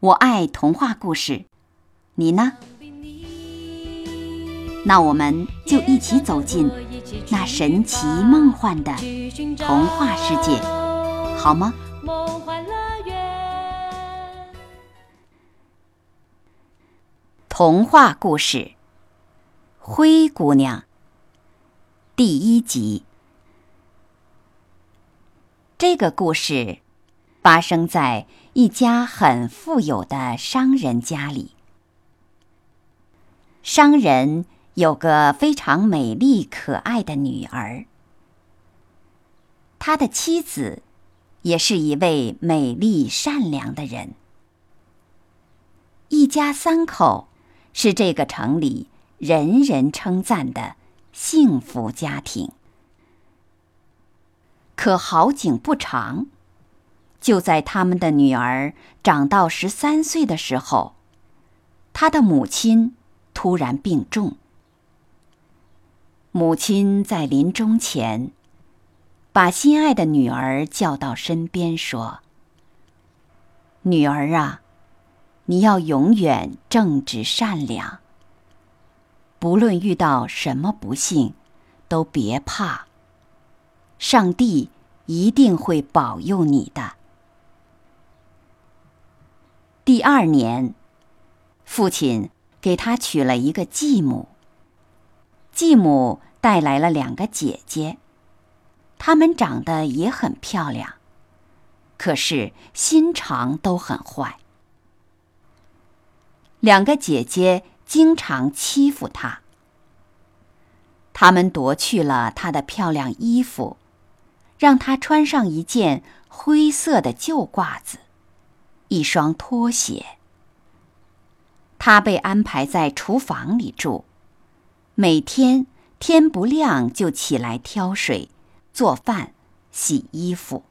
我爱童话故事，你呢？那我们就一起走进那神奇梦幻的童话世界，好吗？童话故事《灰姑娘》第一集。这个故事发生在。一家很富有的商人家里，商人有个非常美丽可爱的女儿，他的妻子也是一位美丽善良的人。一家三口是这个城里人人称赞的幸福家庭。可好景不长。就在他们的女儿长到十三岁的时候，他的母亲突然病重。母亲在临终前，把心爱的女儿叫到身边，说：“女儿啊，你要永远正直善良。不论遇到什么不幸，都别怕。上帝一定会保佑你的。”第二年，父亲给他娶了一个继母。继母带来了两个姐姐，她们长得也很漂亮，可是心肠都很坏。两个姐姐经常欺负她，她们夺去了她的漂亮衣服，让她穿上一件灰色的旧褂子。一双拖鞋。他被安排在厨房里住，每天天不亮就起来挑水、做饭、洗衣服。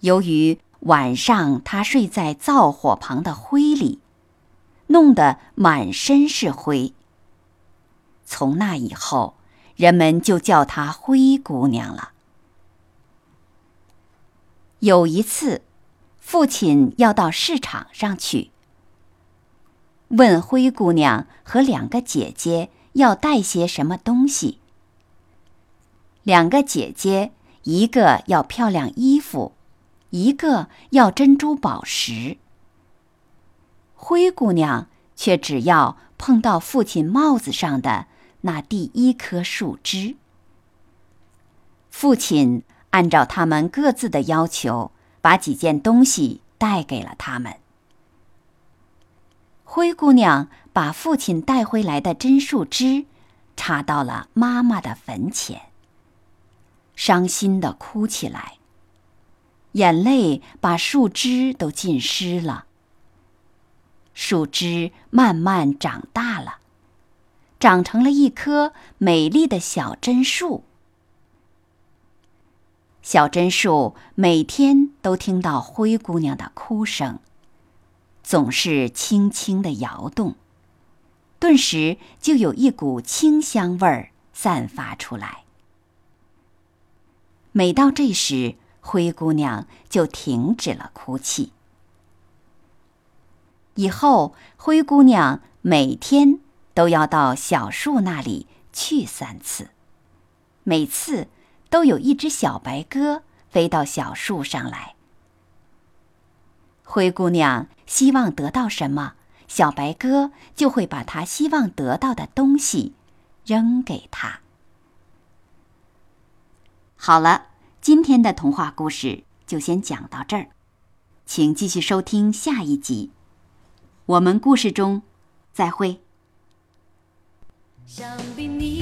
由于晚上他睡在灶火旁的灰里，弄得满身是灰。从那以后，人们就叫她灰姑娘了。有一次。父亲要到市场上去，问灰姑娘和两个姐姐要带些什么东西。两个姐姐一个要漂亮衣服，一个要珍珠宝石。灰姑娘却只要碰到父亲帽子上的那第一颗树枝。父亲按照他们各自的要求。把几件东西带给了他们。灰姑娘把父亲带回来的真树枝插到了妈妈的坟前，伤心的哭起来，眼泪把树枝都浸湿了。树枝慢慢长大了，长成了一棵美丽的小真树。小榛树每天都听到灰姑娘的哭声，总是轻轻的摇动，顿时就有一股清香味儿散发出来。每到这时，灰姑娘就停止了哭泣。以后，灰姑娘每天都要到小树那里去三次，每次。都有一只小白鸽飞到小树上来。灰姑娘希望得到什么，小白鸽就会把它希望得到的东西扔给她。好了，今天的童话故事就先讲到这儿，请继续收听下一集。我们故事中再会。想必你。